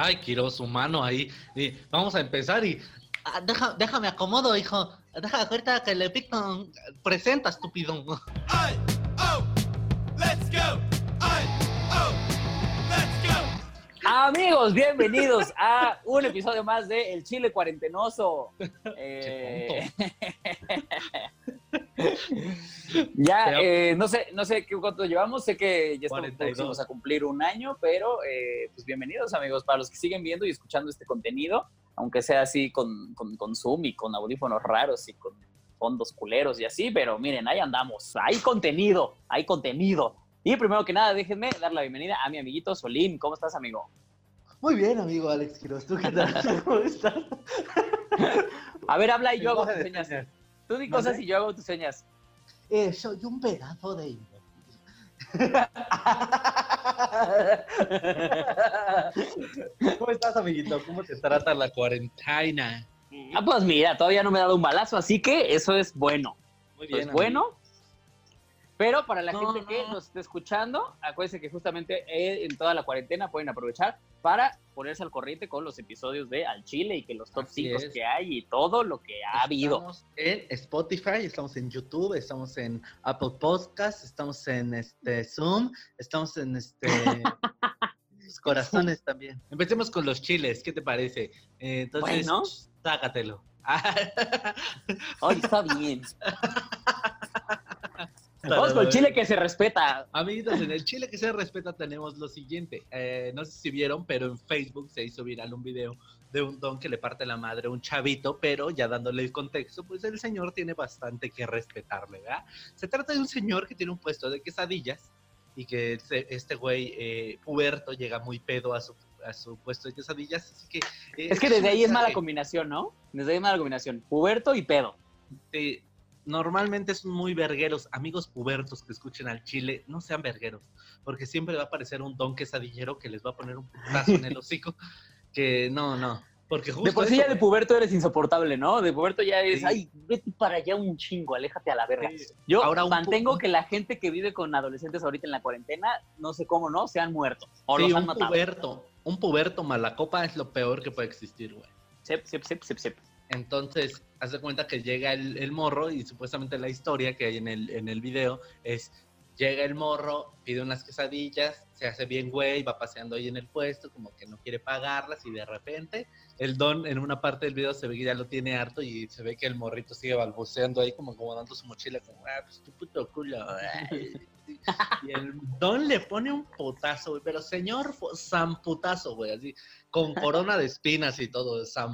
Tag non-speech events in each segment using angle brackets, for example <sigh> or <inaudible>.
Ay, quiero su mano ahí. Y vamos a empezar y. Ah, deja- déjame acomodo, hijo. Deja ahorita que le pico. Presenta, estúpido. Oh, let's go. I, oh, let's go. Amigos, bienvenidos a un episodio más de El Chile Cuarentenoso. <laughs> Eh, <laughs> <laughs> ya, Pero- eh, no sé, no sé qué cuánto llevamos, sé que ya estamos 42. próximos a cumplir un año, pero eh, pues bienvenidos amigos, para los que siguen viendo y escuchando este contenido, aunque sea así con, con, con Zoom y con audífonos raros y con fondos culeros y así, pero miren, ahí andamos, hay contenido, hay contenido. Y primero que nada, déjenme dar la bienvenida a mi amiguito Solín. ¿Cómo estás, amigo? Muy bien, amigo Alex Quiroz. ¿Tú qué tal? <laughs> ¿Cómo estás? A ver, habla y yo hago tus Tú di cosas y yo hago tus señas. Eh, soy un pedazo de. ¿Cómo estás, amiguito? ¿Cómo te trata la cuarentena? Ah, pues mira, todavía no me he dado un balazo, así que eso es bueno. Muy Eso es bueno. Pero para la No, gente que no. nos esté escuchando, acuérdense que justamente eh, en toda la cuarentena pueden aprovechar para ponerse al corriente con los episodios de Al Chile y que los top Así 5 es. que hay y todo lo que ha habido. Estamos en Spotify, estamos en YouTube, estamos en Apple Podcasts, estamos en este Zoom, estamos en este <laughs> los corazones también. Empecemos con los chiles, ¿qué te parece? Eh, entonces, Bueno. sácatelo. <laughs> Ay, está bien. <laughs> Vamos con el Chile que se respeta. Amiguitos, en el Chile que se respeta tenemos lo siguiente. Eh, no sé si vieron, pero en Facebook se hizo viral un video de un don que le parte la madre a un chavito, pero ya dándole el contexto, pues el señor tiene bastante que respetarle, ¿verdad? Se trata de un señor que tiene un puesto de quesadillas y que este, este güey eh, puberto llega muy pedo a su, a su puesto de quesadillas, así que... eh, Es que desde ahí es mala combinación, ¿no? Desde ahí es mala combinación. Puberto y pedo. este, normalmente son muy vergueros. Amigos pubertos que escuchen al chile, no sean vergueros, porque siempre va a aparecer un don quesadillero que les va a poner un putazo en el <laughs> hocico. Que no, no. Porque justo De por sí eso, ya de puberto eres insoportable, ¿no? De puberto ya es, Sí. ay, vete para allá un chingo, aléjate a la verga. Sí. Yo Ahora mantengo que la gente que vive con adolescentes ahorita en la cuarentena, no sé cómo no, se han muerto o Sí, los han un matado. puberto, un puberto malacopa es lo peor que puede existir, güey. Sep, sep, sep, sep, sep. Entonces, haz de cuenta que llega el, morro y supuestamente la historia que hay en el, en el video es, llega el morro, pide unas quesadillas, se hace bien güey, va paseando ahí en el puesto, como que no quiere pagarlas y de repente el don en una parte del video se ve que ya lo tiene harto y se ve que el morrito sigue balbuceando ahí como acomodando su mochila como, ah, pues tu puto culo. ay". Y el don le pone un putazo, güey, pero señor, san putazo, güey, así, con corona de espinas y todo, san.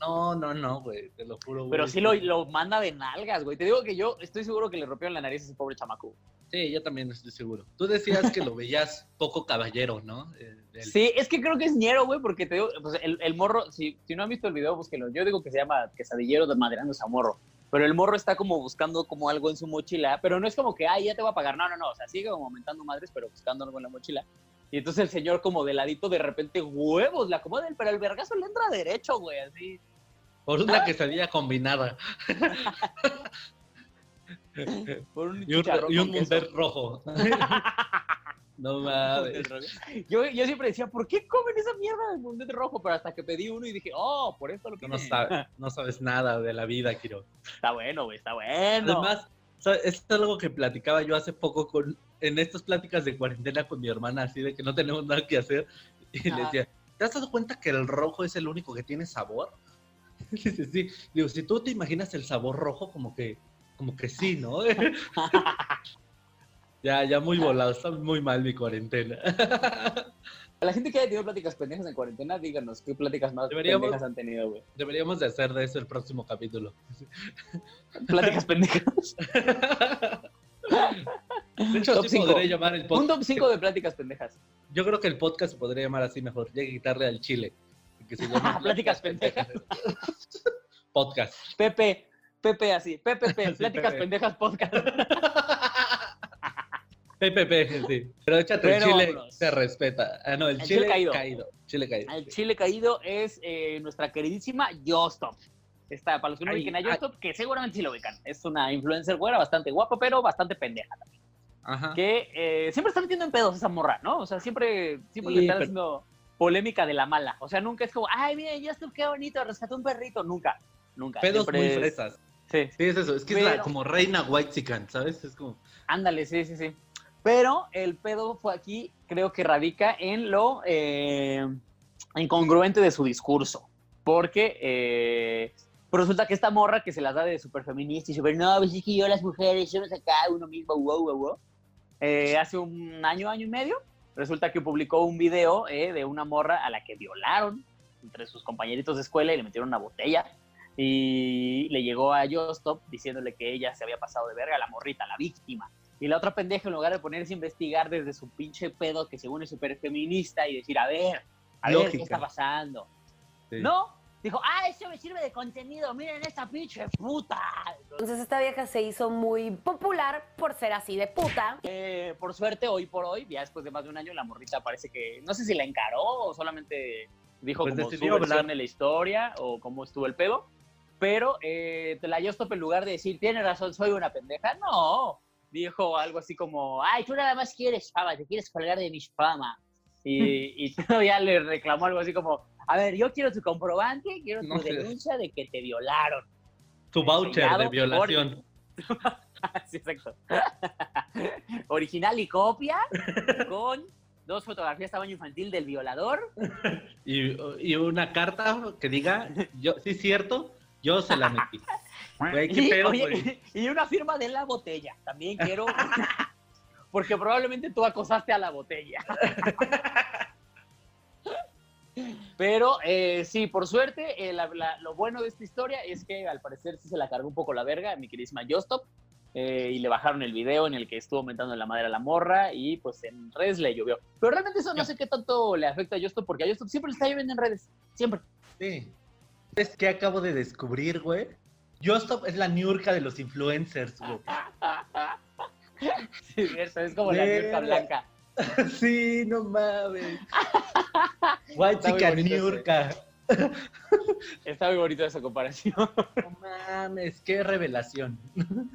No, no, no, güey, te lo juro, güey. Pero sí lo, lo manda de nalgas, güey. Te digo que yo estoy seguro que le rompieron la nariz a ese pobre chamaco. Sí, yo también estoy seguro. Tú decías que lo veías poco caballero, ¿no? Eh, Sí, es que creo que es ñero, güey, porque te digo, pues el, el morro, si, si no han visto el video, búsquenlo. Yo digo que se llama quesadillero de madreándose a morro. Pero el morro está como buscando como algo en su mochila, pero no es como que, ay, ya te voy a pagar. No, no, no. O sea, sigue como aumentando madres, pero buscando algo en la mochila. Y entonces el señor como de ladito, de repente, huevos, le acomoda, pero el vergazo le entra derecho, güey, así. Por una quesadilla combinada <laughs> Por un y un, y un rojo. <laughs> no mames. Yo, yo siempre decía, ¿por qué comen esa mierda de mundet rojo? Pero hasta que pedí uno y dije, oh, por esto lo que no sabes, <laughs> no sabes nada de la vida, Kiro. Está bueno, güey, está bueno. Además, ¿sabes? es algo que platicaba yo hace poco con, en estas pláticas de cuarentena con mi hermana, así de que no tenemos nada que hacer. Y le Ajá. decía, ¿te has dado cuenta que el rojo es el único que tiene sabor? <laughs> Dice, sí. Digo, si tú te imaginas el sabor rojo, como que, como que sí, ¿no? <laughs> ya, ya muy volado, está muy mal mi cuarentena. A <laughs> la gente que haya tenido pláticas pendejas en cuarentena, díganos qué pláticas más Deberíamos- pendejas han tenido, güey. Deberíamos de hacer de eso el próximo capítulo. Pláticas pendejas. De <laughs> hecho, Top sí cinco. podría llamar el Un podcast. top 5 de pláticas pendejas. Yo creo que el podcast se podría llamar así mejor. Ya que quitarle al chile. Que se <laughs> Pláticas pendejas. Podcast. Pepe, Pepe así, PPP, <laughs> Sí, pláticas Pepe. pendejas podcast. PPP, sí. Pero échate Pero el chile, se respeta. Ah, no, el, El chile, chile caído. caído. Chile caído. El sí. chile caído es eh, nuestra queridísima Yostop. Está, para los que no ubiquen a. Yostop, que seguramente sí lo ubican. Es una influencer güera bastante guapa, pero bastante pendeja. Ajá. que eh, siempre está metiendo en pedos esa morra, ¿no? O sea, siempre, siempre Sí, le están pero- haciendo polémica de la mala. O sea, nunca es como, ay, mira, ya estuvo, qué bonito, rescató un perrito. Nunca, nunca. Pedos Siempre muy es- fresas. Sí, Sí, es eso. Es que es la, como reina white chican, ¿sabes? Es como. ándale, sí, sí, sí. Pero el pedo fue aquí, creo que radica en lo eh, incongruente de su discurso. Porque eh, pues resulta que esta morra que se las da de súper feminista y súper, no, pues es que yo las mujeres somos acá uno mismo, wow, wow, wow. Eh, hace un año, año y medio, resulta que publicó un video eh, de una morra a la que violaron entre sus compañeritos de escuela y le metieron una botella. Y le llegó a Justop diciéndole que ella se había pasado de verga, la morrita, la víctima. Y la otra pendeja, en lugar de ponerse a investigar desde su pinche pedo, que según es súper feminista, y decir, a ver, a ver qué Lógica. está pasando. Sí. No, dijo, ah, eso me sirve de contenido, miren esta pinche puta. Entonces esta vieja se hizo muy popular por ser así de puta. Eh, por suerte, hoy por hoy, ya después de más de un año, la morrita parece que, no sé si la encaró o solamente dijo Pues como su versión hablar. de la historia o cómo estuvo el pedo. Pero eh, la Yostop, en lugar de decir, tiene razón, soy una pendeja, no. Dijo algo así como, ay, tú nada más quieres fama, te quieres colgar de mi fama. Y, y <laughs> todavía le reclamó algo así como, a ver, yo quiero tu comprobante, quiero tu No sé. denuncia de que te violaron. Tu voucher de por- violación. <laughs> sí, exacto. <laughs> Original y copia con dos fotografías tamaño infantil del violador. <laughs> Y, y una carta que diga, yo, sí es cierto, yo se la metí. Güey, qué Y, pedo, oye, güey. y una firma de la botella. También quiero. Porque probablemente tú acosaste a la botella. Pero eh, sí, por suerte, eh, la- la- lo bueno de esta historia es que al parecer sí se la cargó un poco la verga a mi queridísima Justop. eh, y le bajaron el video en el que estuvo aumentando la madre a la morra y pues en redes le llovió. Pero realmente eso no sé qué tanto le afecta a Justop porque a Justop siempre le está lloviendo en redes. Siempre. Sí. ¿Sabes qué acabo de descubrir, güey? Justop es la niurca de los influencers, güey. <laughs> Sí, es es como la. Mirka blanca. <laughs> Sí, no mames. <laughs> White Está muy chica bonito ese. niurca. <laughs> Está muy bonito esa comparación. No mames, qué revelación.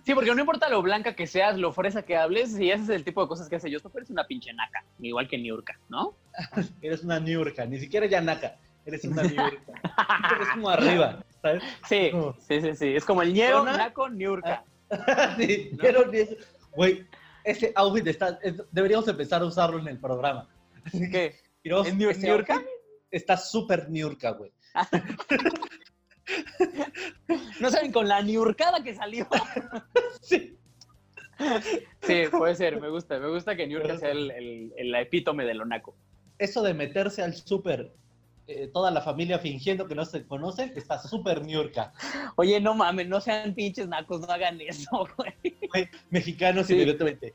Sí, porque no importa lo blanca que seas, lo fresa que hables, si haces el tipo de cosas que hace Justop, eres una pinche naca, igual que Niurka, ¿no? Eres una niurca, ni siquiera Yanaka. Eres una niurca. Eres como arriba, ¿sabes? Sí, sí, sí, sí. Es como el ñero, naco, Niurka. sí, ¿No? Güey, ese outfit está. es- deberíamos empezar a usarlo en el programa. ¿Qué? <laughs> Quiroz, ¿Es Niu- ese niurca? outfit Está súper niurca, güey. <laughs> No saben con la Niurcada que salió. <laughs> Sí. Sí, puede ser, me gusta. Me gusta que Niurka sea el, el, el epítome de lo naco. Eso de meterse al súper, eh, toda la familia fingiendo que no se conocen, está súper niurca. Oye, no mames, no sean pinches nacos, no hagan eso, güey. Mexicanos Sí. inmediatamente.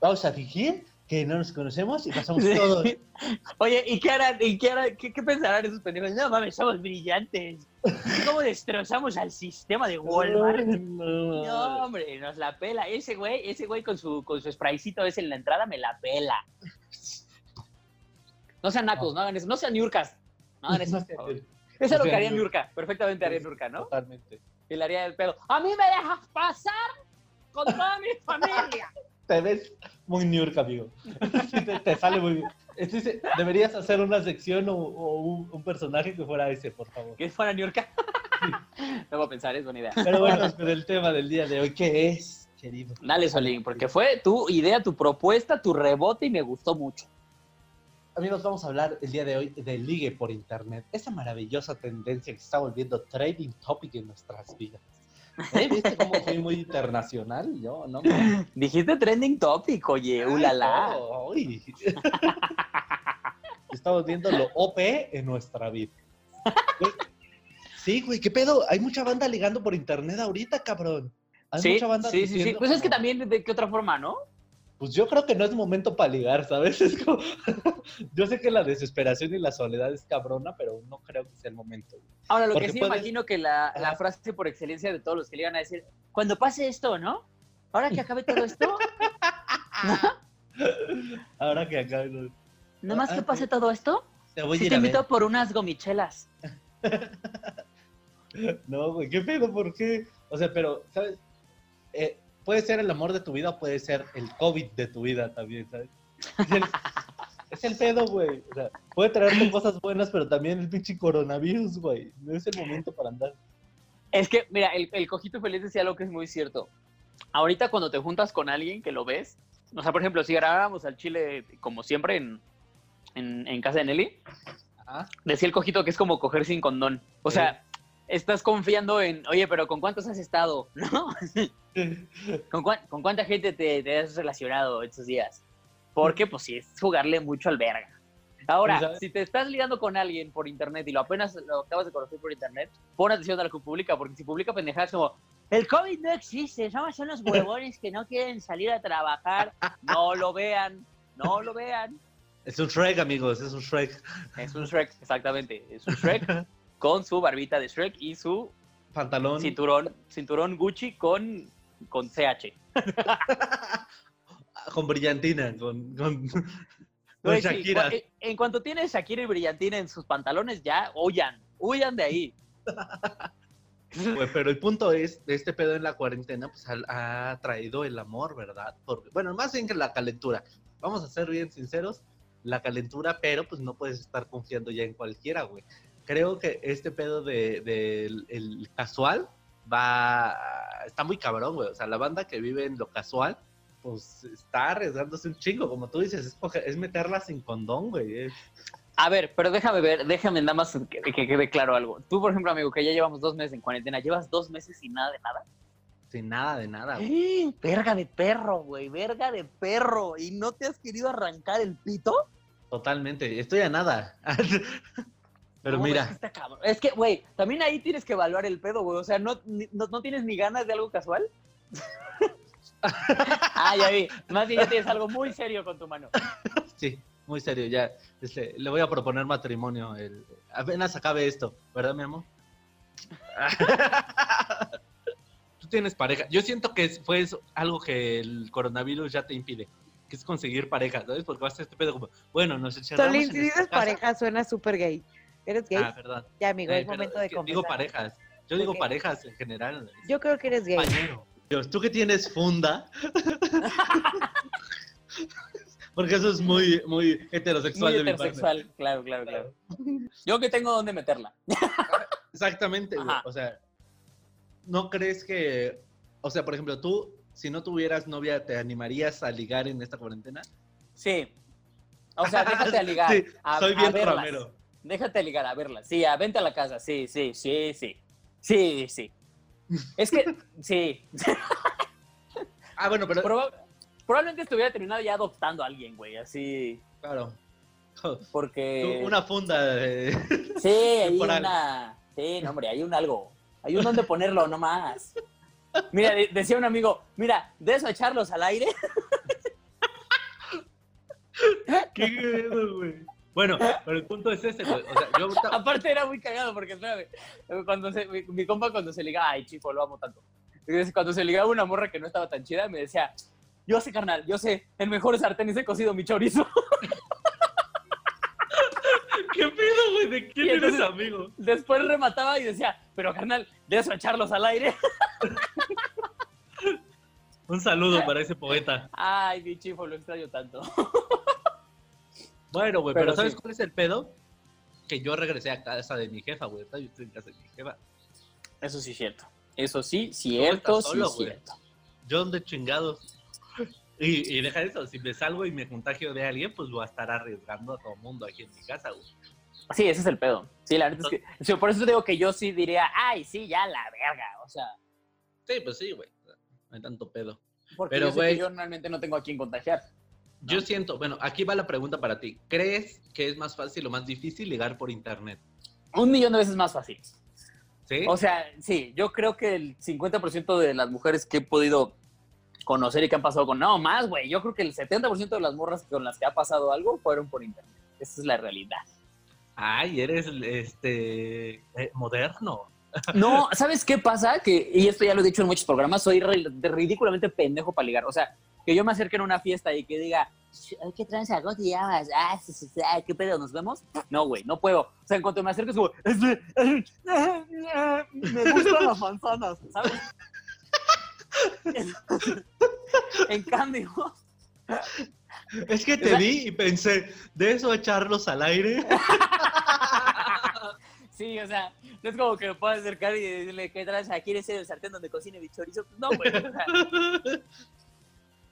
Vamos a fingir que no nos conocemos y pasamos Sí. todos. <laughs> Oye, ¿y qué harán? ¿Y qué, harán? ¿Qué, qué pensarán esos pendejos? No mames, somos brillantes. <laughs> ¿Cómo destrozamos al sistema de Walmart? No, No, hombre, nos la pela. Ese güey, ese güey con su, con su spraycito ese en la entrada me la pela. No sean nacos, no hagan eso. No sean niurcas. No hagan eso. <laughs> es lo que haría. Niurka. Perfectamente haría Niurka, ¿no? Totalmente. Y le haría el pedo. ¡A mí me dejas pasar con toda mi familia! Te ves muy niurca, amigo. Sí, te, te sale muy bien. Deberías hacer una sección o, o un, un personaje que fuera ese, por favor. ¿Qué fuera Niurka? No voy a pensar, es buena idea. Pero bueno, con el tema del día de hoy, ¿qué es, querido? Dale, Solín, porque fue tu idea, tu propuesta, tu rebote y me gustó mucho. Amigos, vamos a hablar el día de hoy de ligue por internet. Esa maravillosa tendencia que se está volviendo trading topic en nuestras vidas. ¿Eh? ¿Viste cómo fui muy internacional? Yo, no me... Dijiste trending topic, oye, ulala. <laughs> Estamos viendo lo OP en nuestra vida. Sí, güey, ¿qué pedo? Hay mucha banda ligando por internet ahorita, cabrón. Hay Sí, mucha banda sí, sí, sí. Pues es que también, ¿de qué otra forma, no? Pues yo creo que no es momento para ligar, ¿sabes? <laughs> Es como... <laughs> yo sé que la desesperación y la soledad es cabrona, pero no creo que sea el momento. Ahora, lo Porque que sí puedes- imagino que la, frase por excelencia de todos los que le iban a decir, cuando pase esto, ¿no? Ahora que acabe todo esto, <laughs> Ahora que acá no- nomás Ah, que pase sí. todo esto, te voy sí te invito por unas gomichelas. No, güey, ¿qué pedo? ¿Por qué? O sea, pero, ¿sabes? Eh, puede ser el amor de tu vida puede ser el COVID de tu vida también, ¿sabes? Es el, es el pedo, güey. O sea, puede traerte cosas buenas, pero también el pinche coronavirus, güey. No es el momento para andar. Es que, mira, el, el cojito feliz decía algo que es muy cierto. Ahorita cuando te juntas con alguien que lo ves, o sea, por ejemplo, si grabáramos al chile como siempre en, en, en casa de Nelly, Ajá. decía el cojito que es como coger sin condón. O sea, estás confiando en, oye, pero ¿con cuántos has estado? <laughs> ¿No? <laughs> ¿Con, cuán- con cuánta gente te, te has relacionado estos días? Porque, pues sí, es jugarle mucho al verga. Ahora, ¿sabes? si te estás ligando con alguien por internet y lo apenas lo acabas de conocer por internet, pon atención a lo que publica, porque si publica pendejadas como el COVID no existe, somos unos huevones que no quieren salir a trabajar, no lo vean, no lo vean. Es un Shrek, amigos, es un Shrek. Es un Shrek, exactamente, es un Shrek <laughs> con su barbita de Shrek y su Pantalón. cinturón, cinturón Gucci con, con CH. <laughs> Con brillantina, con, con, Shakira. en- en cuanto tiene Shakira y Brillantina en sus pantalones, ya huyan, huyan de ahí. <laughs> Pero el punto es, este pedo en la cuarentena, pues ha, ha traído el amor, ¿verdad? Porque, bueno, más bien que la calentura. Vamos a ser bien sinceros, la calentura, pero pues no puedes estar confiando ya en cualquiera, güey. Creo que este pedo de, del- el casual va, está muy cabrón, güey. O sea, la banda que vive en lo casual, pues está arriesgándose un chingo, como tú dices, es, es meterla sin condón, güey. es- A ver, pero déjame ver, déjame nada más que, que quede claro algo. Tú, por ejemplo, amigo, que ya llevamos dos meses en cuarentena, ¿llevas dos meses sin nada de nada? sin nada de nada, güey. ¡Eh! Verga de perro, güey, verga de perro. ¿Y no te has querido arrancar el pito? Totalmente, estoy a nada. <laughs> Pero No, Es mira, que, está cabrón. Es que, güey, también ahí tienes que evaluar el pedo, güey. O sea, ¿no, ni- no, no tienes ni ganas de algo casual? <laughs> ah, ya vi. Más bien ya tienes algo muy serio con tu mano. sí, muy serio, ya. Este, le voy a proponer matrimonio. El, apenas acabe esto, ¿verdad, mi amor? <laughs> Tú tienes pareja. Yo siento que fue eso- algo que el coronavirus ya te impide, que es conseguir pareja, ¿sabes? Porque vas a este pedo como, bueno, nos dices casa. pareja suena súper gay. ¿Eres gay? Ah, perdón. ya, amigo, Eh, es momento de que Digo parejas. Yo digo parejas en general. Yo creo que eres gay. Dios, tú que tienes funda. <laughs> Porque eso es muy, muy heterosexual Muy de mi parte. heterosexual, claro, claro, claro. Yo que tengo dónde meterla. <laughs> Exactamente, güey. O sea, ¿no crees que, o sea, por ejemplo, tú, si no tuvieras novia, ¿te animarías a ligar en esta cuarentena? Sí. O sea, <laughs> déjate a ligar. Sí, a, soy a bien verlas. ramero. Déjate ligar, a verla. Sí, a vente a la casa. Sí, sí, sí, sí. Sí, sí. Es que, <laughs> sí. Ah, bueno, pero, Proba- probablemente estuviera terminado ya adoptando a alguien, güey. Así. claro. <laughs> Porque. Una funda de... <laughs> Sí, hay una. Sí, no, hombre, hay un algo. Hay un donde ponerlo, no más. Mira, de- decía un amigo, mira, de eso echarlos al aire. ¿Qué güey? Bueno, pero el punto es ese, güey. O sea, yo. Aparte era muy cagado porque, espérame, cuando se, mi, mi compa cuando se ligaba, ay, chico, lo amo tanto. Entonces, Cuando se ligaba una morra que no estaba tan chida, me decía, yo sé, carnal, yo sé, el mejor sartén he cocido mi chorizo. <laughs> ¿Qué pedo, güey? ¿De quién eres amigo? Después remataba y decía, pero carnal, de eso echarlos al aire. <laughs> Un saludo para ese poeta. Ay, mi chifo, lo extraño tanto. <laughs> Bueno, güey, Pero pero, ¿sabes sí. cuál es el pedo? Que yo regresé a casa de mi jefa, güey. Yo estoy en casa de mi jefa. Eso sí es cierto. Eso sí, cierto, sí solo, güey. cierto. Yo donde chingados. Y, y deja eso, si me salgo y me contagio de alguien, pues voy a estar arriesgando a todo el mundo aquí en mi casa, güey. Sí, ese es el pedo. Sí, la neta es que, sí, por eso te digo que yo sí diría, ay, sí, ya la verga. O sea, Sí, pues sí, güey. No hay tanto pedo. porque Pero, yo sé güey- que yo realmente no tengo a quién contagiar. Yo siento, bueno, aquí va la pregunta para ti. ¿Crees que es más fácil o más difícil ligar por internet? Un millón de veces más fácil. ¿Sí? O sea, sí, yo creo que el 50% de las mujeres que he podido conocer y que han pasado con... No, más, güey. Yo creo que el 70% de las morras con las que ha pasado algo fueron por internet. Esa es la realidad. Ay, eres este eh, moderno. No, <laughs> ¿sabes qué pasa? Que, y esto ya lo he dicho en muchos programas, soy ridículamente pendejo para ligar. O sea, que yo me acerque en una fiesta y que diga, "Ay, ¿qué tranza? ¿Cómo te llamas? Ah, ¿qué pedo? ¿Nos vemos? No, güey, no puedo. O sea, en cuanto me acerques, como, "Este, me gustan las manzanas, ¿sabes? <laughs> en cambio, <laughs> Es que O te sea- vi y pensé, de eso echarlos al aire. <laughs> sí, o sea, no es como que me pueda acercar y decirle, ¿qué traes? ¿Quieres ser el sartén donde cocine mi chorizo? Pues no, güey. o sea,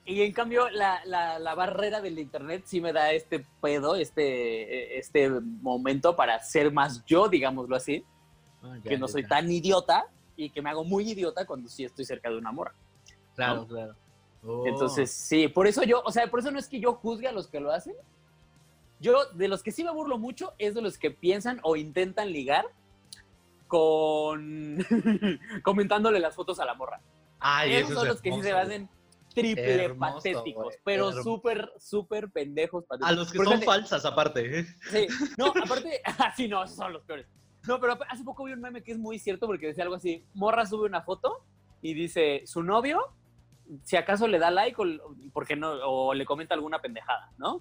Y en cambio, la, la, la barrera del internet sí me da este pedo, este, este momento para ser más yo, digámoslo así, Ah, que no soy tan idiota y que me hago muy idiota cuando sí estoy cerca de una morra. Claro, ¿no? claro. Oh. Entonces, sí, por eso yo, o sea, por eso no es que yo juzgue a los que lo hacen. Yo, de los que sí me burlo mucho, es de los que piensan o intentan ligar con <laughs> comentándole las fotos a la morra. Ay, Esos eso son los que sí se hacen triple Hermoso, patéticos, güey, pero hermoso. súper, súper pendejos patéticos. A los que Porque son hace- falsas, aparte. Sí, no, <laughs> aparte, <laughs> así no, esos son los peores. No, pero hace poco vi un meme que es muy cierto porque decía algo así, morra sube una foto y dice, su novio, si acaso le da like o, porque no, o le comenta alguna pendejada, ¿no?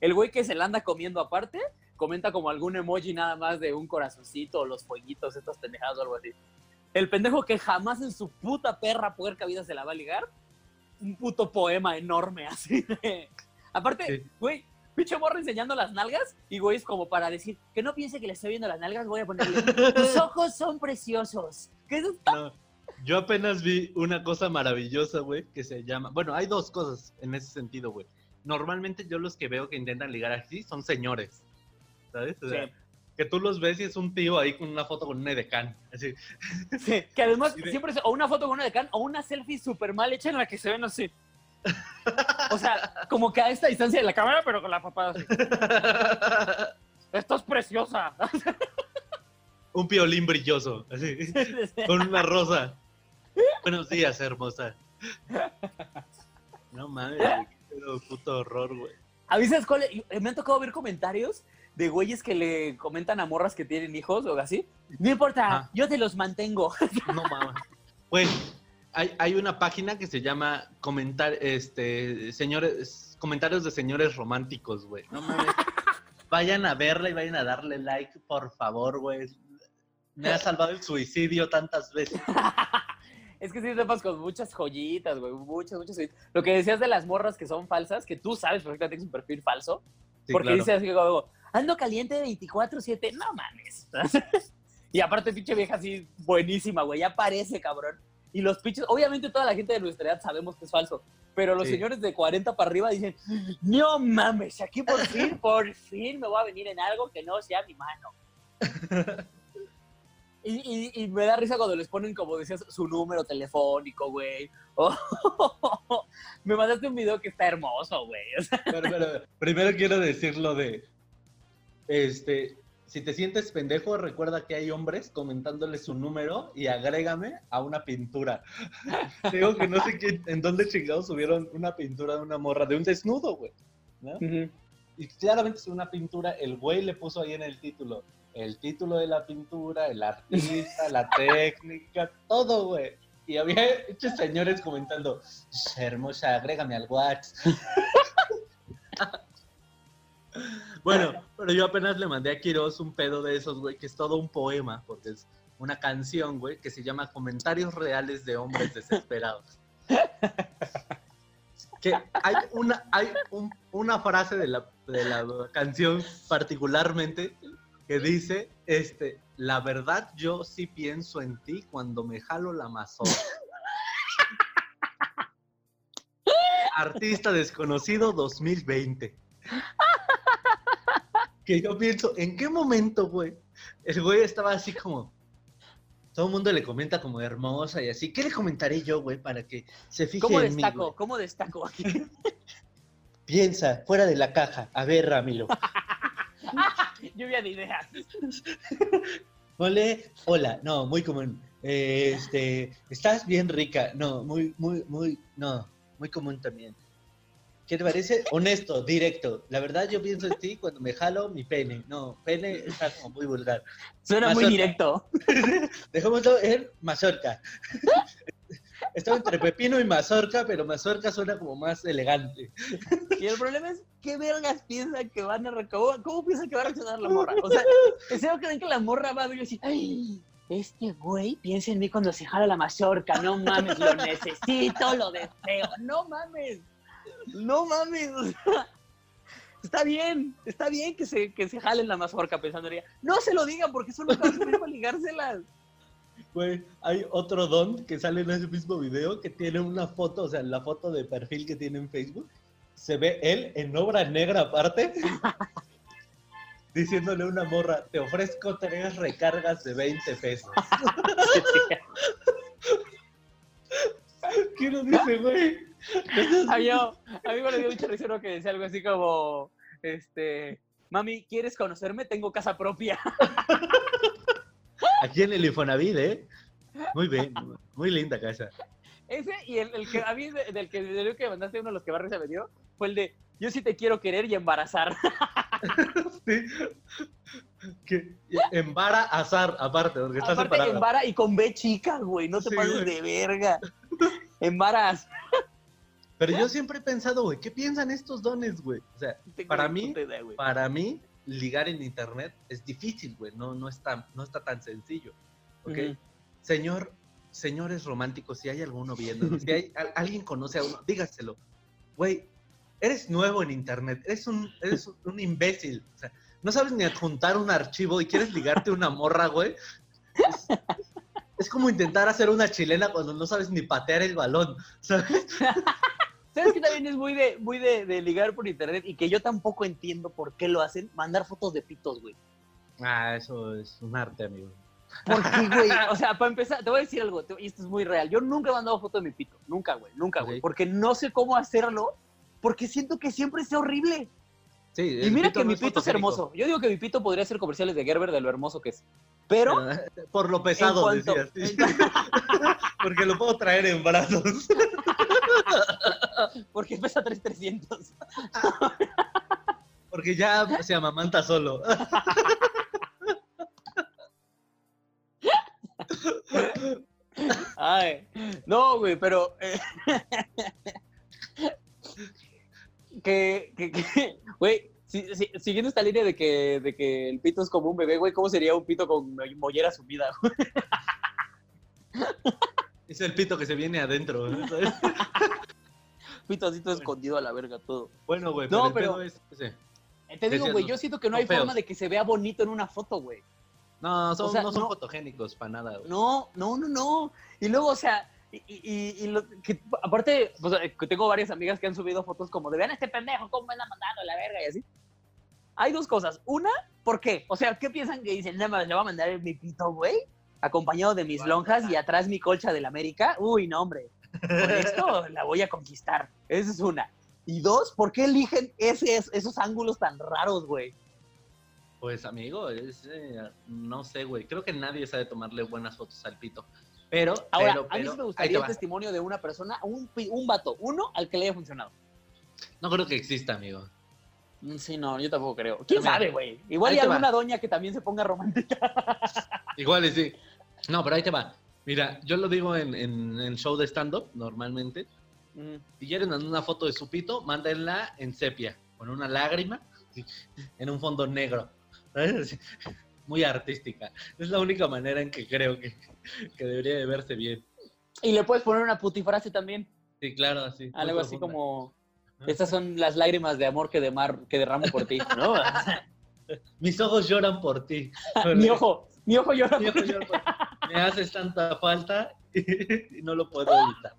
El güey que se la anda comiendo aparte, comenta como algún emoji nada más de un corazoncito o los fueguitos, estas pendejadas o algo así. El pendejo que jamás en su puta perra puerca vida se la va a ligar, un puto poema enorme <laughs> así de... Aparte, Sí. güey, pinche morra enseñando las nalgas y güey es como para decir que no piense que le estoy viendo las nalgas, voy a ponerle tus <laughs> ojos son preciosos. ¿Qué es esto? No, Yo apenas vi una cosa maravillosa, güey, que se llama. Bueno, hay dos cosas en ese sentido, güey. Normalmente yo los que veo que intentan ligar así son señores. ¿Sabes? O sea, Sí. Que tú los ves y es un tío ahí con una foto con un edecán. Así. Sí, que además de- siempre es o una foto con una decán o una selfie súper mal hecha en la que se ven así. O sea, como que a esta distancia de la cámara, pero con la papada así. <laughs> Esto es preciosa. un piolín brilloso. Así. <laughs> Con una rosa. Buenos días, hermosa. No mames, güey, qué puto horror, güey. ¿Avisas cuál? Me han tocado ver comentarios de güeyes que le comentan a morras que tienen hijos o así. No importa, Ajá. yo te los mantengo. <laughs> No mames. Pues hay, hay una página que se llama comentar, este, señores, comentarios de señores románticos, güey. No mames. <laughs> Vayan a verla y vayan a darle like, por favor, güey. Me ha salvado el suicidio tantas veces. <laughs> Es que sí sepas con muchas joyitas, güey, muchas, muchas joyitas. Lo que decías de las morras que son falsas, que tú sabes perfectamente que es un perfil falso, Sí, porque claro. dice así como, ando caliente 24-7, no mames. <laughs> y aparte pinche vieja así, buenísima, güey, ya parece, cabrón. Y los pinches, obviamente toda la gente de nuestra edad sabemos que es falso, pero los Sí. señores de 40 para arriba dicen, no mames, aquí por fin, <laughs> por fin me voy a venir en algo que no sea mi mano. <laughs> Y, y- y me da risa cuando les ponen, como decías, su número telefónico, güey. O- me mandaste un video que está hermoso, güey. O sea, Pero, pero, primero quiero decir lo de, este, si te sientes pendejo, recuerda que hay hombres comentándole su número y agrégame a una pintura. <laughs> Digo que no sé quién, en dónde chingados subieron una pintura de una morra, de un desnudo, güey. ¿no? Y claramente es una pintura, el güey le puso ahí en el título, el título de la pintura, el artista, la <laughs> técnica, todo, güey. Y había muchos señores comentando, hermosa, agrégame al WhatsApp. <laughs> bueno, pero yo apenas le mandé a Quiroz un pedo de esos, güey, que es todo un poema, porque es una canción, güey, que se llama Comentarios Reales de Hombres Desesperados. <laughs> que hay una, hay un- una frase de la, de la canción particularmente que dice, este, la verdad yo sí pienso en ti cuando me jalo la mazorca. <laughs> Artista desconocido 2020. Que yo pienso, ¿en qué momento, güey? El güey estaba así como... Todo el mundo le comenta como hermosa y así. ¿Qué le comentaré yo, güey, para que se fije ¿Cómo en mí, destaco? güey? ¿Cómo destaco aquí? <laughs> Piensa, fuera de la caja. A ver, Ramiro. <laughs> Lluvia de ideas. <laughs> Ole, hola, no, muy común. Eh, este, estás bien rica. No, muy, muy, muy, no, muy común también. ¿Qué te parece? Honesto, directo. La verdad yo pienso en ti cuando me jalo mi pene. No, pene está como muy vulgar. Suena muy directo. <laughs> Dejémoslo en mazorca. <laughs> Estaba entre pepino y mazorca, pero mazorca suena como más elegante. Y el problema es, ¿qué vergas piensan que van a recabar? ¿Cómo piensan que va a reaccionar la morra? O sea, ¿en serio creen que la morra va a y decir, ay, este güey piensa en mí cuando se jala la mazorca, no mames, lo necesito, lo deseo, no mames, no mames. o sea, Está bien, está bien que se, que se jalen la mazorca pensando en ella. No se lo digan porque solo servir para ligárselas. Güey, hay otro don que sale en ese mismo video que tiene una foto, o sea, la foto de perfil que tiene en Facebook, se ve él en obra negra aparte, <laughs> diciéndole a una morra, te ofrezco tres recargas de 20 pesos. <laughs> ¿Qué nos dice, güey? A mí, <laughs> a mí me dio mucha risa uno que decía algo así como, este, mami, ¿quieres conocerme? Tengo casa propia. <laughs> Aquí en el Infonavit, ¿eh? Muy bien, muy linda casa. Ese y el, el que a mí de- del que, del que mandaste uno de los que Barry se me dio fue el de, yo sí te quiero querer y embarazar. <laughs> Sí. Que embara azar, aparte, porque está Aparte, separada. embara y con B chica, güey, no te Sí, pases güey. de verga. Embaraz. Pero yo siempre he pensado, güey, ¿qué piensan estos dones, güey? O sea, Tengo Para mí, idea, para mí, ligar en internet es difícil, güey. No, no, está, no está tan sencillo. ¿Ok? Ujú. Señor, señores románticos, si hay alguno viendo, si hay, al- alguien conoce a uno, dígaselo. Güey, eres nuevo en internet, eres un, eres un imbécil. O sea, no sabes ni adjuntar un archivo y quieres ligarte una morra, güey. Es, es como intentar hacer una chilena cuando no sabes ni patear el balón, ¿sabes? <laughs> ¿Sabes qué también es muy de, muy de, de ligar por internet y que yo tampoco entiendo por qué lo hacen? Mandar fotos de pitos, güey. Ah, eso es un arte, amigo. ¿Por qué, güey? <laughs> O sea, para empezar, te voy a decir algo, te- y esto es muy real. Yo nunca he mandado foto de mi pito. Nunca, güey. Nunca, güey. Porque no sé cómo hacerlo, porque siento que siempre es horrible. Sí, Y mira que no mi pito es hermoso. Yo digo que mi pito podría ser comerciales de Gerber de lo hermoso que es. Pero, Por lo pesado, cuanto- decías. <laughs> Porque lo puedo traer en brazos. <laughs> porque pesa 3300. <laughs> Porque ya se amamanta solo. Ay, no, güey, pero. eh, que, que, que- güey, si- si- siguiendo esta línea de que, de que el pito es como un bebé, güey, ¿cómo sería un pito con mo- mollera sumida? güey? Es el pito que se viene adentro. <laughs> Pito así todo escondido a la verga, todo. Bueno, güey, No, pero, es ese. Eh, Te digo, Decías, güey, yo siento que no hay feos. forma de que se vea bonito en una foto, güey. No, son, O sea, no son no- fotogénicos para nada, güey. No, no, no, no. Y luego, o sea, y, y- y- lo que, aparte, pues, tengo varias amigas que han subido fotos como de vean este pendejo, cómo me anda mandando la verga y así. Hay dos cosas. Una, ¿por qué? O sea, ¿qué piensan que dicen? Nada más le voy a mandar mi pito, güey, acompañado de mis lonjas y atrás mi colcha del América. Uy, no, hombre. Con esto <laughs> la voy a conquistar. Esa es una. Y dos, ¿por qué eligen ese, esos ángulos tan raros, güey? Pues, amigo, es, eh, no sé, güey. Creo que nadie sabe tomarle buenas fotos al pito. Pero, Ahora, pero, a mí sí me gustaría el testimonio de una persona, un, un vato, uno al que le haya funcionado. No creo que exista, amigo. Mm, Sí, no, yo tampoco creo. ¿Quién sabe, güey? Igual ahí hay va. alguna doña que también se ponga romántica. <laughs> Igual y sí. No, pero ahí te va. Mira, yo lo digo en, en, en show de stand-up, normalmente. Mm, Si quieren una foto de su pito, mándenla en sepia, con una lágrima, en un fondo negro. <laughs> Muy artística. Es la única manera en que creo que, que debería de verse bien. Y le puedes poner una putifrase también. Sí, claro, así. Algo así como. Estas son las lágrimas de amor que, demar, que derramo por ti, ¿no? <laughs> Mis ojos lloran por ti. <laughs> mi ojo, mi ojo llora Mi por ojo ti. llora por ti. Me haces tanta falta <laughs> y no lo puedo evitar.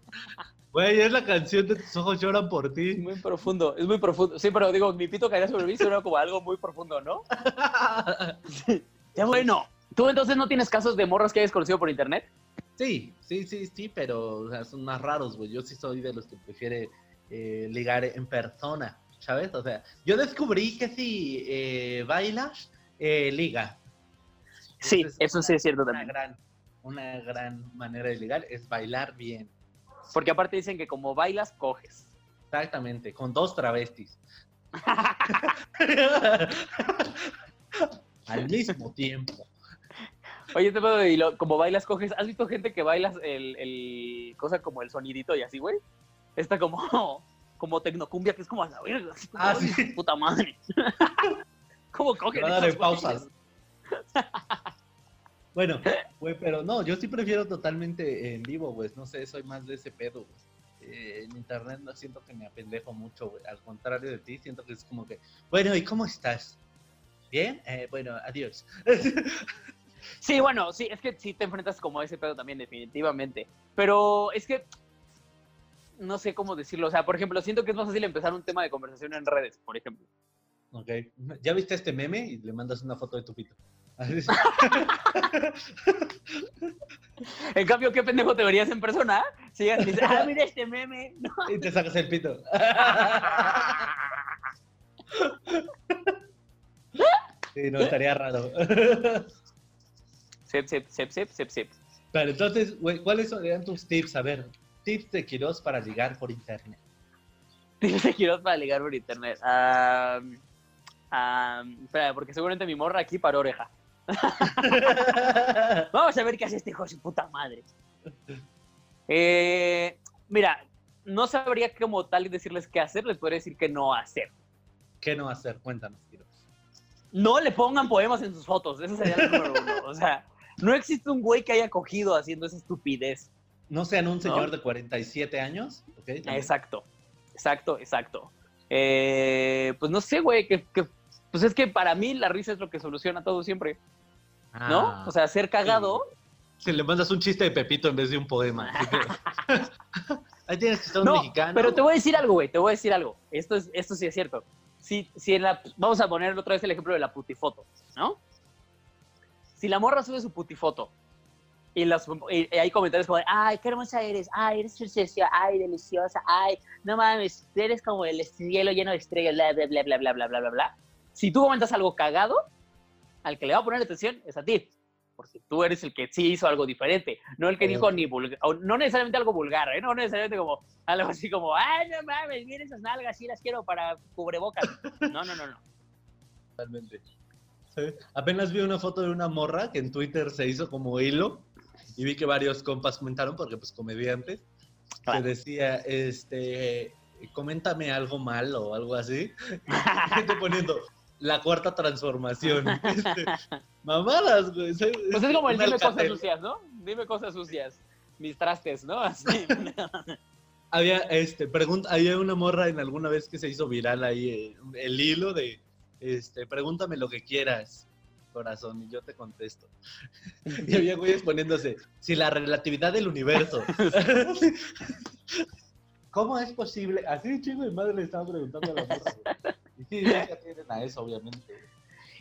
Güey, es la canción de tus ojos lloran por Es ti. muy profundo, es muy profundo. Sí, pero digo, mi pito caería sobre mí suena como algo muy profundo, ¿no? Ya bueno. ¿Tú entonces no tienes casos de morras que hayas conocido por internet? Sí, sí, sí, sí, pero o sea, son más raros, güey. Yo sí soy de los que prefiere eh, ligar en persona, ¿sabes? O sea, yo descubrí que si eh, bailas, eh, liga. Sí, eso una- sí es cierto una también. gran, una gran manera de ligar es bailar bien. Porque aparte dicen que como bailas, coges. Exactamente, con dos travestis. <laughs> Al mismo tiempo. Oye, te puedo y lo- como bailas, coges. ¿Has visto gente que bailas el, el cosa como el sonidito y así, güey? Esta como, <laughs> como tecnocumbia, que es como a la verga. así como, Ah, "Ay, sí. Puta madre. <laughs> ¿Cómo cogen? Va a darle esos pausas. Bueno, güey, pero no, yo sí prefiero totalmente en vivo, güey. No sé, soy más de ese pedo, güey. Eh, en internet no siento que me apendejo mucho, güey. Al contrario de ti, siento que es como que, bueno, ¿y cómo estás? ¿Bien? Eh, bueno, adiós. <laughs> Sí, bueno, sí, es que sí te enfrentas como a ese pedo también, definitivamente. Pero es que no sé cómo decirlo. O sea, por ejemplo, siento que es más fácil empezar un tema de conversación en redes, por ejemplo. ok. ¿Ya viste este meme? Y le mandas una foto de tu pito. <laughs> En cambio, ¿qué pendejo te verías en persona? Si dices, ah, mira este meme. No. y te sacas el pito. <laughs> Sí, no, estaría raro. <laughs> Sep, sep, sep, sep, sep, sep. Pero entonces, güey, ¿cuáles serían tus tips? A ver, tips de Quiroz para ligar por internet. Tips de Quiroz para ligar por internet. Am, am, espera, porque seguramente mi morra aquí para oreja. <laughs> <laughs> Vamos a ver qué hace este hijo de su puta madre. Eh, mira, no sabría como tal decirles qué hacer, les podría decir qué no hacer. ¿Qué no hacer? Cuéntanos, Quiroz. No le pongan poemas en sus fotos, eso sería el número uno. O sea, no existe un güey que haya cogido haciendo esa estupidez. No sean un señor ¿No? de 47 años, ¿ok? Exacto, exacto, exacto. Eh, pues no sé, güey, que, que- pues es que para mí la risa es lo que soluciona todo siempre, ¿no? Ah, O sea, ser cagado. si le mandas un chiste de Pepito en vez de un poema. <laughs> <laughs> Ahí tienes que ser un No, mexicano. pero te voy a decir algo, güey, te voy a decir algo. Esto, es, esto sí es cierto. Si, si en la, vamos a poner otra vez el ejemplo de la putifoto, ¿no? Si la morra sube su putifoto y, las, y hay comentarios como, ay, qué hermosa eres, ay, eres preciosa, ay, deliciosa, ay, no mames, eres como el cielo lleno de estrellas, bla, bla, bla, bla, bla, bla, bla, bla, bla. Si tú comentas algo cagado, al que le va a poner atención es a ti. Porque tú eres el que sí hizo algo diferente, no el que dijo ni vulgar, no necesariamente algo vulgar, ¿eh? no necesariamente como algo así como, ay, no mames, mira esas nalgas, sí las quiero para cubrebocas. No, no, no, no. Totalmente. Sí. Apenas vi una foto de una morra que en Twitter se hizo como hilo y vi que varios compas comentaron, porque pues comediantes, Claro. que decía, este, coméntame algo mal o algo así. <laughs> Y gente poniendo, la cuarta transformación. <laughs> Este, mamadas, güey. soy- Pues es como el dime cosas sucias, ¿no? Dime cosas sucias. Mis trastes, ¿no? Así. <laughs> Había, este, pregunta, había una morra en alguna vez que se hizo viral ahí eh, el hilo de, este, pregúntame lo que quieras, corazón, y yo te contesto. <laughs> Y había güeyes poniéndose, si la relatividad del universo. ¿Cómo es posible? Así chingo de madre le estaba preguntando a la morra. <laughs> sí, ya atienden a eso, obviamente.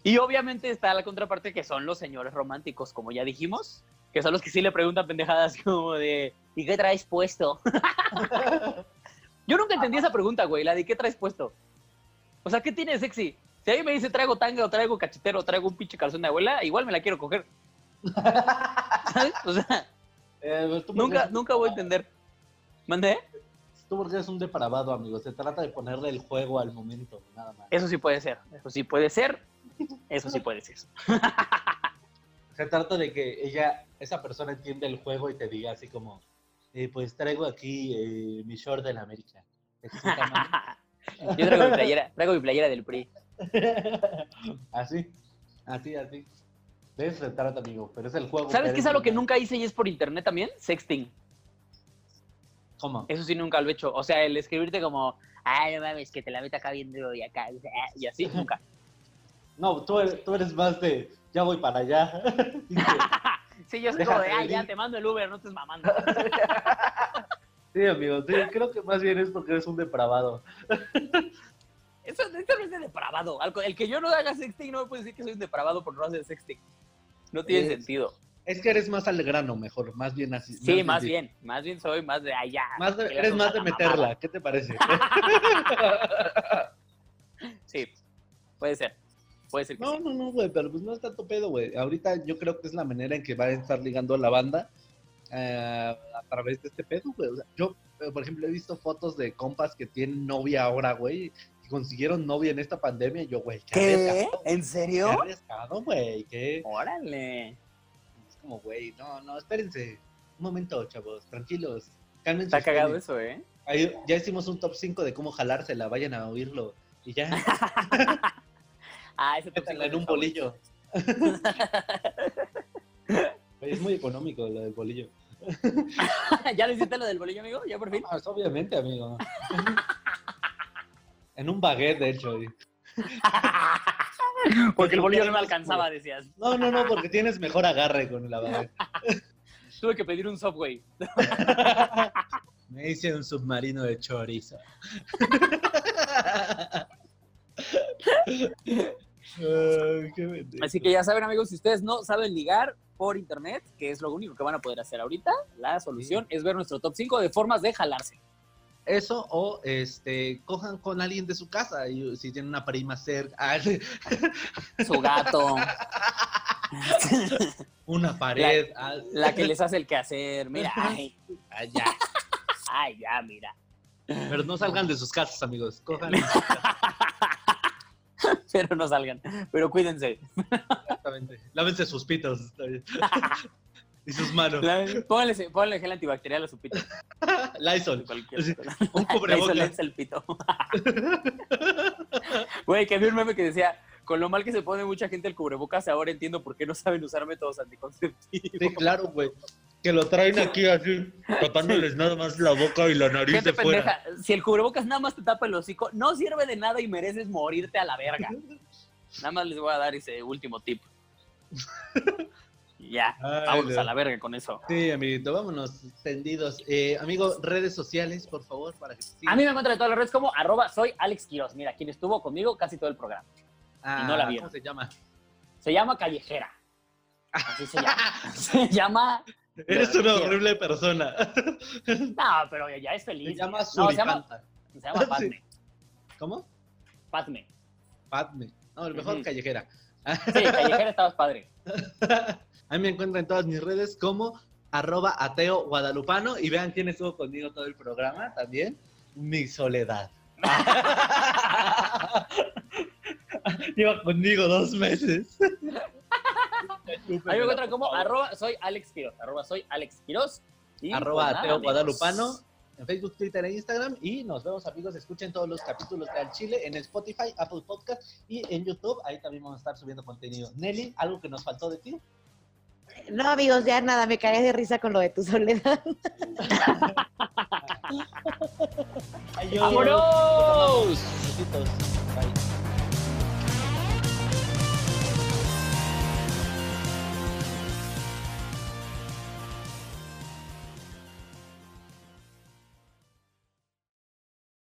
Y obviamente está la contraparte que son los señores románticos, como ya dijimos, que son los que sí le preguntan pendejadas como de ¿y qué traes puesto? <laughs> Yo nunca entendí esa pregunta, güey, la de ¿qué traes puesto? O sea, ¿qué tiene sexy? Si alguien me dice traigo tanga o traigo cachetero o traigo un pinche calzón de abuela, igual me la quiero coger. <laughs> ¿Sabes? O sea, Eh, pues, nunca, nunca voy a entender. ¿Mandé? Tú porque eres un depravado, amigo. Se trata de ponerle el juego al momento, nada más. Eso sí puede ser. Eso sí puede ser. Eso sí puede ser. <laughs> Se trata de que ella, esa persona entiende el juego y te diga así como, eh, pues traigo aquí eh, mi short de la América. <laughs> Yo traigo mi playera, traigo mi playera del PRI. <laughs> así, así, así. De eso se trata, amigo, pero es el juego. ¿Sabes qué es algo que nunca hice y es por internet también? Sexting. ¿Cómo? Eso sí nunca lo he hecho. O sea, el escribirte como, ay, no mames, que te la meto acá viendo y acá, y así, nunca. <laughs> No, tú eres, tú eres más de, ya voy para allá. <laughs> <laughs> Sí, yo soy como de, ay, ya te mando el Uber, no estés mamando. sí, amigo, sí, creo que más bien es porque eres un depravado. Eso, esto no es de depravado. El que yo no haga sexting no me puede decir que soy un depravado por no hacer sexting. No tiene sentido. Es que eres más al grano, mejor, más bien así. Sí, más bien. Más bien soy más de allá. Más de- eres más de meterla, ¿qué te parece? <laughs> Sí, puede ser. Puede ser que No, sí. no, no, güey, pero pues no es tanto pedo, güey. Ahorita yo creo que es la manera en que va a estar ligando la banda eh, a través de este pedo, güey. O sea, yo, eh, por ejemplo, he visto fotos de compas que tienen novia ahora, güey, que consiguieron novia en esta pandemia. Y yo, güey, qué, arriesgado, ¿En Qué serio? arriesgado, güey. Qué... Órale. Como, güey, no, no, espérense. Un momento, chavos, tranquilos. Cálmense. Está cagado eso, ¿eh? Ahí ya hicimos un top 5 de cómo jalársela, vayan a oírlo. Y ya, <laughs> Ah, ese top métanla en cinco un bolillo. <laughs> Es muy económico lo del bolillo. <laughs> ¿Ya le hiciste lo del bolillo, amigo? ¿Ya por fin? Ah, es obviamente, amigo. en un baguette, de hecho. <laughs> Porque el bolillo no me alcanzaba, decías. No, no, no, porque tienes mejor agarre con la baguette. <laughs> Tuve que pedir un Subway. <laughs> Me hice un submarino de chorizo. Ay, qué pendejo. Así que ya saben, amigos, si ustedes no saben ligar por internet, que es lo único que van a poder hacer ahorita, la solución es ver nuestro top 5 de formas de jalarse. Eso o este cojan con alguien de su casa y si tienen una prima cerca, <laughs> Su gato, <laughs> una pared, ah, la que les hace el quehacer. Mira, ay, ah, ya. ay, ya, mira. Pero no salgan de sus casas, amigos. Cojan <laughs> Pero no salgan. Pero cuídense. exactamente. Lávense sus pitos. Y sus manos. Pónganle, pónganle gel antibacterial a su pito. <laughs> Lysol. Sí. Un cubrebocas. le el pito. <laughs> Güey, que vi un meme que decía, con lo mal que se pone mucha gente el cubrebocas, ahora entiendo por qué no saben usar métodos anticonceptivos. Sí, claro, güey. Que lo traen aquí así, tapándoles nada más la boca y la nariz Gente de fuera. pendeja, si el cubrebocas nada más te tapa el hocico, no sirve de nada y mereces morirte a la verga. <laughs> Nada más les voy a dar ese último tip. Ya, Ay, vámonos no. a la verga con eso. Sí, amiguito, vámonos tendidos. Eh, amigo, redes sociales, por favor, para que sigan. A mí me encuentran en todas las redes como arroba soy Alex Quiroz. Mira, quien estuvo conmigo casi todo el programa. Ah, y no la vieron. ¿Cómo se llama? Se llama Callejera. Así se llama. <laughs> Se llama... Eres una horrible persona. <laughs> No, pero ya es feliz. Se llama No, se llama, se llama <laughs> Padme. ¿Cómo? Padme. Padme. No, el mejor callejera. Sí, Callejera estabas padre. A mí me encuentran en todas mis redes como arroba ateo guadalupano y vean quién estuvo conmigo todo el programa también. Mi soledad. <laughs> Lleva conmigo dos meses. A mí me encuentran como arroba soy Alex Quiroz. Arroba soy Alex Quiroz. Y, arroba pues, nada, ateo amigos. guadalupano en Facebook, Twitter e Instagram. Y nos vemos, amigos. Escuchen todos los capítulos de Al Chile en Spotify, Apple Podcast y en YouTube. Ahí también vamos a estar subiendo contenido. Nelly, ¿algo que nos faltó de ti? No, amigos, ya nada, me caí de risa con lo de tu soledad. ¡Vámonos!